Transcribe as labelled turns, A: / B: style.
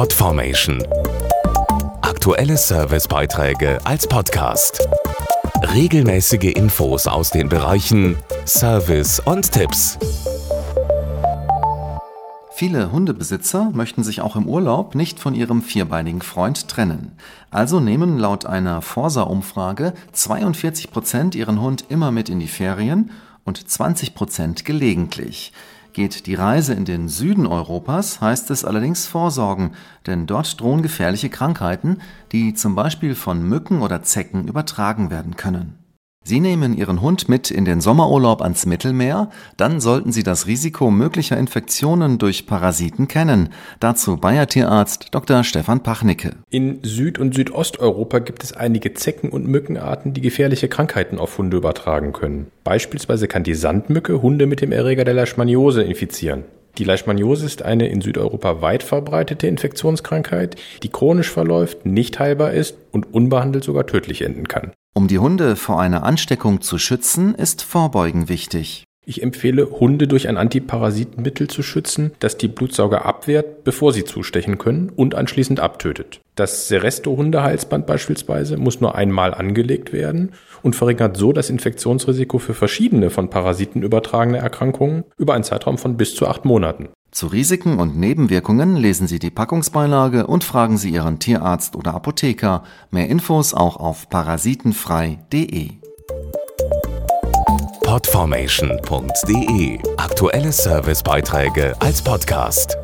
A: Podformation. Aktuelle Servicebeiträge als Podcast. Regelmäßige Infos aus den Bereichen Service und Tipps.
B: Viele Hundebesitzer möchten sich auch im Urlaub nicht von ihrem vierbeinigen Freund trennen. Also nehmen laut einer Forsa-Umfrage 42 Prozent ihren Hund immer mit in die Ferien und 20 Prozent gelegentlich. Geht die Reise in den Süden Europas, heißt es allerdings vorsorgen, denn dort drohen gefährliche Krankheiten, die zum Beispiel von Mücken oder Zecken übertragen werden können. Sie nehmen Ihren Hund mit in den Sommerurlaub ans Mittelmeer, dann sollten Sie das Risiko möglicher Infektionen durch Parasiten kennen. Dazu Bayer Tierarzt Dr. Stefan Pachnicke.
C: In Süd- und Südosteuropa gibt es einige Zecken- und Mückenarten, die gefährliche Krankheiten auf Hunde übertragen können. Beispielsweise kann die Sandmücke Hunde mit dem Erreger der Leishmaniose infizieren. Die Leishmaniose ist eine in Südeuropa weit verbreitete Infektionskrankheit, die chronisch verläuft, nicht heilbar ist und unbehandelt sogar tödlich enden kann.
B: Um die Hunde vor einer Ansteckung zu schützen, ist Vorbeugen wichtig.
C: Ich empfehle, Hunde durch ein Antiparasitenmittel zu schützen, das die Blutsauger abwehrt, bevor sie zustechen können und anschließend abtötet. Das Seresto-Hundehalsband beispielsweise muss nur einmal angelegt werden und verringert so das Infektionsrisiko für verschiedene von Parasiten übertragene Erkrankungen über einen Zeitraum von bis zu acht Monaten.
B: Zu Risiken und Nebenwirkungen lesen Sie die Packungsbeilage und fragen Sie Ihren Tierarzt oder Apotheker. Mehr Infos auch auf parasitenfrei.de.
A: Podformation.de Aktuelle Servicebeiträge als Podcast.